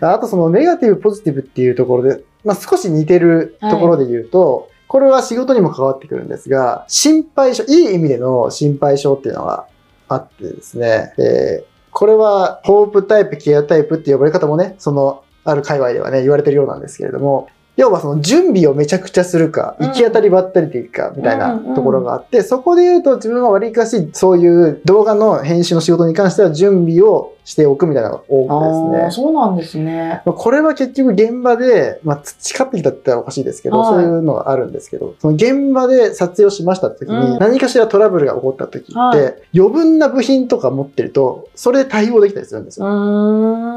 あとそのネガティブ、ポジティブっていうところで、まあ少し似てるところで言うと、これは仕事にも関わってくるんですが、心配性、いい意味での心配性っていうのがあってですね、えーこれは、ホープタイプ、ケアタイプって呼ばれ方もね、その、ある界隈ではね、言われてるようなんですけれども、要はその準備をめちゃくちゃするか、うん行き当たりばったりでいくか、みたいなところがあって、そこで言うと自分は割かし、そういう動画の編集の仕事に関しては準備をしておくみたいなのが多くてですね。そうなんですね。まあこれは結局現場で、まあ、培ってきたって言ったらおかしいですけど、はいそういうのがあるんですけど、その現場で撮影をしました時に、うん何かしらトラブルが起こった時って、はい余分な部品とか持ってると、それで対応できたりするんですうよ。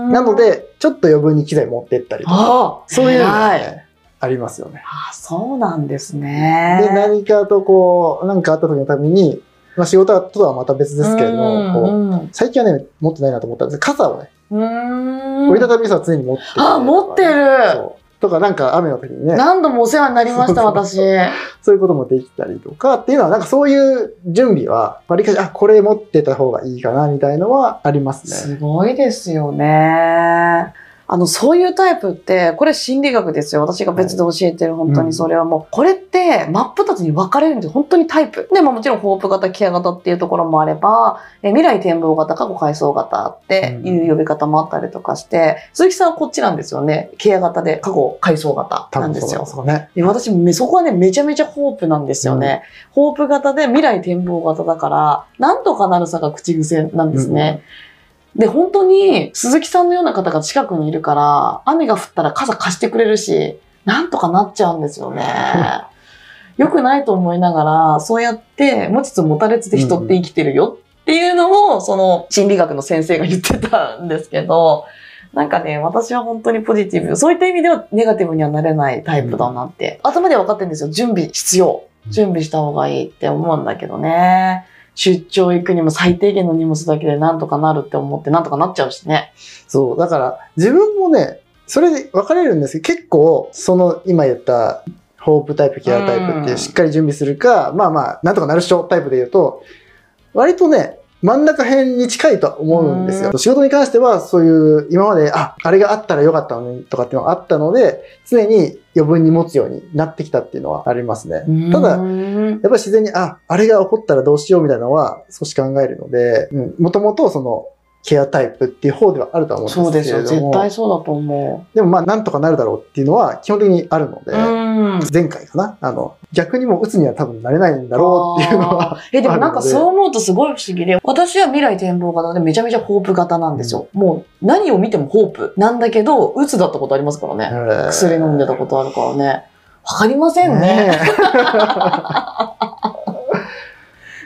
なの、で、ちょっと余分に機材持ってったりとか、そういうのがね、ありますよね。ああ、そうなんですね。で、何かとこう、何かあった時のために、まあ仕事とはまた別ですけれども、最近はね、持ってないなと思ったんです傘をね。折りたたみ傘は常に持っててあ、持ってる。とか、なんか雨の時にね、何度もお世話になりました、私。そういうこともできたりとかっていうのは、なんかそういう準備は、わりかし、あ、これ持ってた方がいいかな、みたいのはありますね。すごいですよね。あの、そういうタイプって、これ心理学ですよ。私が別で教えてる、本当にそれはもう、これって真っ二つに分かれるんです本当にタイプ。で、まあもちろんホープ型、ケア型っていうところもあれば、え未来展望型、過去回想型っていう呼び方もあったりとかして、鈴木さんはこっちなんですよね。ケア型で過去回想型なんですよ。そうだね。で、私、めそこはね、めちゃめちゃホープなんですよね。ホープ型で未来展望型だから、なんとかなるさが口癖なんですね。で、本当に、鈴木さんのような方が近くにいるから、雨が降ったら傘貸してくれるし、なんとかなっちゃうんですよね。よくないと思いながら、そうやって持ちつ持たれつで人って生きてるよっていうのも、その心理学の先生が言ってたんですけど、なんかね、私は本当にポジティブ。そういった意味ではネガティブにはなれないタイプだなって。頭では分かってるんですよ。準備必要。準備した方がいいって思うんだけどね。出張行くにも最低限の荷物だけでなんとかなるって思ってなんとかなっちゃうしね。そう。だから、自分もね、それで分かれるんですけど、結構、その、今言った、ホープタイプ、ケアタイプってしっかり準備するか、まあまあ、なんとかなるっしょタイプで言うと、割とね、真ん中辺に近いとは思うんですよ。仕事に関しては、そういう、今まで、あ、あれがあったらよかったのにとかっていうのがあったので、常に余分に持つようになってきたっていうのはありますね。ただ、やっぱり自然に、あ、あれが起こったらどうしようみたいなのは少し考えるので、うん、もともとその、ケアタイプっていう方ではあるとは思そうですよ。うんですけれども。絶対そうだと思でもまあ、なんとかなるだろうっていうのは基本的にあるので、う。うん。前回かなあの、逆にもう打つには多分なれないんだろうっていうのは、え、でも なんかそうう。思うとすごい不思議で、私は未来展望型でめちゃめちゃホープ型なんですよ。もう何を見てもホープなんだけど、鬱だったことありますからね。薬飲んでたことあるからね。わかりませんね。ね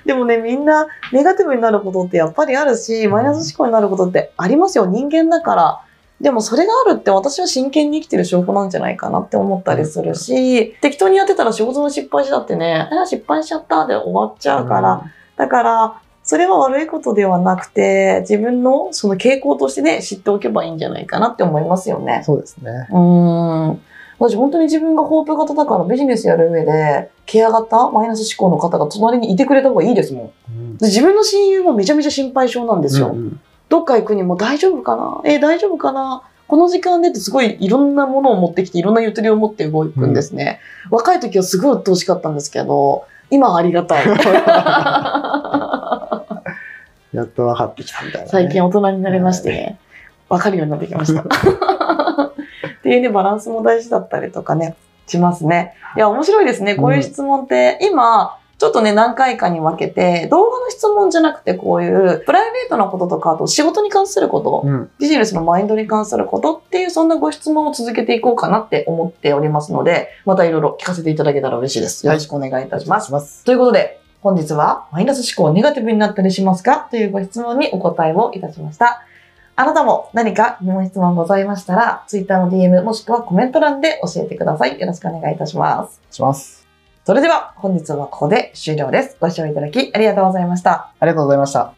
でもね、みんなネガティブになることってやっぱりあるし、マイナス思考になることってありますよ。人間だから。でもそれがあるって私は真剣に生きてる証拠なんじゃないかなって思ったりするし、適当にやってたら仕事の失敗しだってね、あ失敗しちゃったで終わっちゃうから、だから、それは悪いことではなくて、自分のその傾向としてね、知っておけばいいんじゃないかなって思いますよね。そうですね。うーん。私本当に自分がホープ型だからビジネスやる上で、ケア型、マイナス思考の方が隣にいてくれた方がいいですもん。うんで自分の親友もめちゃめちゃ心配性なんですよ。うんどっか行くにも大丈夫かな？えー大丈夫かな？この時間でってすごいいろんなものを持ってきて、いろんなゆとりを持って動くんですね。若い時はすごい鬱陶しかったんですけど、今はありがたい。やっと分かってきたみたいな、ね。最近大人になりましてね、わかるようになってきました。っていうね、バランスも大事だったりとかね、しますね。いや、面白いですね。こういう質問って、今、ちょっとね、何回かに分けて、動画の質問じゃなくて、こういうプライベートなこととか、あと仕事に関すること、うん。ビジネスのマインドに関することっていう、そんなご質問を続けていこうかなって思っておりますので、またいろいろ聞かせていただけたら嬉しいです。よろしくお願いいたします。ます。ということで、本日はマイナス思考ネガティブになったりしますか？というご質問にお答えをいたしました。あなたも何か疑問質問ございましたら、Twitter の DM もしくはコメント欄で教えてください。よろしくお願いいたします。します。それでは本日はここで終了です。ご視聴いただきありがとうございました。ありがとうございました。